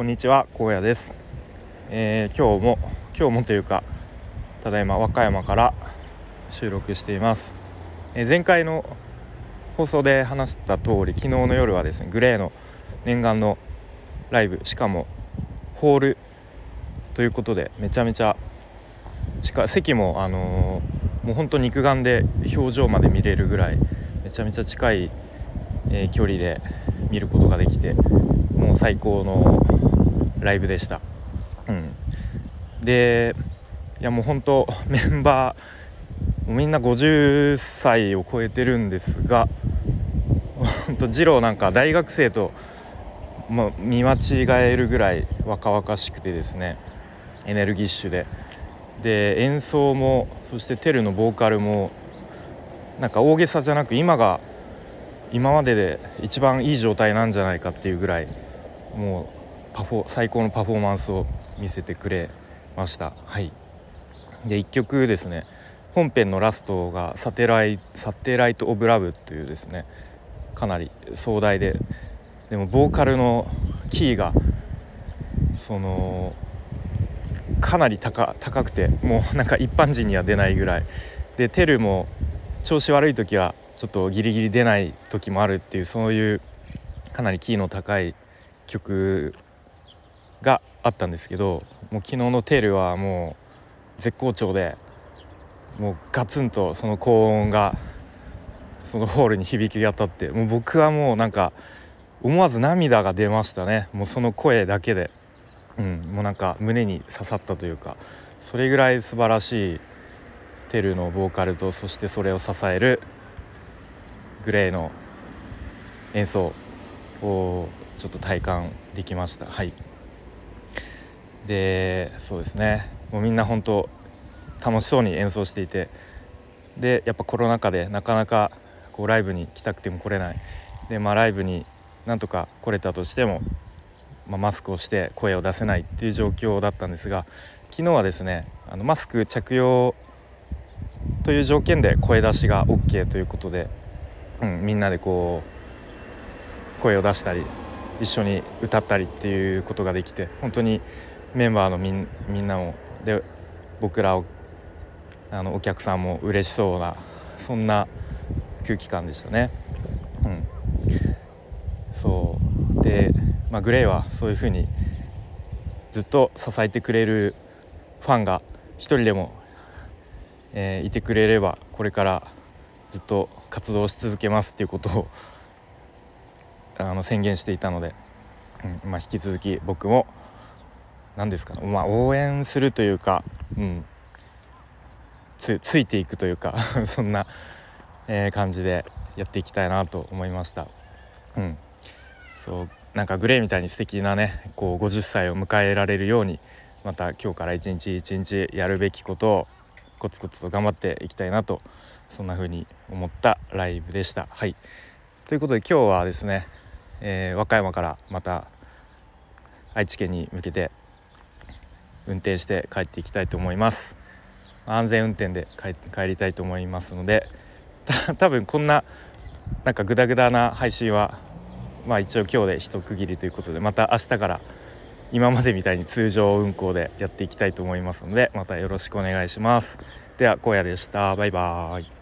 こんにちは高野です、えー、今日も今日もというかただいま和歌山から収録しています、えー、前回の放送で話した通り昨日の夜はですねグレーの念願のライブしかもホールということでめちゃめちゃ近席もあのー、もうほんと肉眼で表情まで見れるぐらいめちゃめちゃ近い、えー、距離で見ることができてもう最高のライブでした。うん、でいやもう本当メンバーみんな50歳を超えてるんですが本当次郎なんか大学生と、ま、見間違えるぐらい若々しくてですねエネルギッシュでで演奏もそしてテルのボーカルもなんか大げさじゃなく今が今までで一番いい状態なんじゃないかっていうぐらいもうパフォ最高のパフォーマンスを見せてくれました。はい。で1曲ですね。本編のラストがサテライ「サテライト・オブ・ラブ」というですね。かなり壮大で。でもボーカルのキーがそのかなり高くてもうなんか一般人には出ないぐらい。でテルも調子悪い時はちょっとギリギリ出ない時もあるっていうそういうかなりキーの高い曲があったんですけどもう昨日の「テール」はもう絶好調でもうガツンとその高音がそのホールに響き渡ってもう僕はもうなんか思わず涙が出ましたね。もうその声だけで、うん、もうなんか胸に刺さったというかそれぐらい素晴らしいテルのボーカルとそしてそれを支えるグレーの演奏をちょっと体感できました。はい。でそうですね。もうみんな本当楽しそうに演奏していて。でやっぱコロナ禍でなかなかこうライブに来たくても来れない。でまあライブになんとか来れたとしても、まあ、マスクをして声を出せないっていう状況だったんですが昨日はですねあのマスク着用という条件で声出しが OK ということで、うん、みんなでこう声を出したり一緒に歌ったりっていうことができて本当にメンバーのみんみんなもで僕らをあのお客さんも嬉しそうなそんな空気感でしたね。うん、そうで、まあ、グレイはそういうふうにずっと支えてくれるファンが一人でも、えー、いてくれればこれからずっと活動し続けますっていうことをあの宣言していたので、うんまあ、引き続き僕も何ですかね、まあ、応援するというか、うん、つついていくというか そんな、えー、感じでやっていきたいなと思いました。うん、そうなんかグレーみたいに素敵なねこう50歳を迎えられるようにまた今日から一日一日やるべきことをコツコツと頑張っていきたいなとそんな風に思ったライブでした。はいということで今日はですねえー、和歌山からまた愛知県に向けて運転して帰っていきたいと思います。安全運転で帰りたいと思いますので 多分こんななんかグダグダな配信はまあ一応今日で一区切りということでまた明日から今までみたいに通常運行でやっていきたいと思いますのでまたよろしくお願いします。では荒野でした。バイバーイ。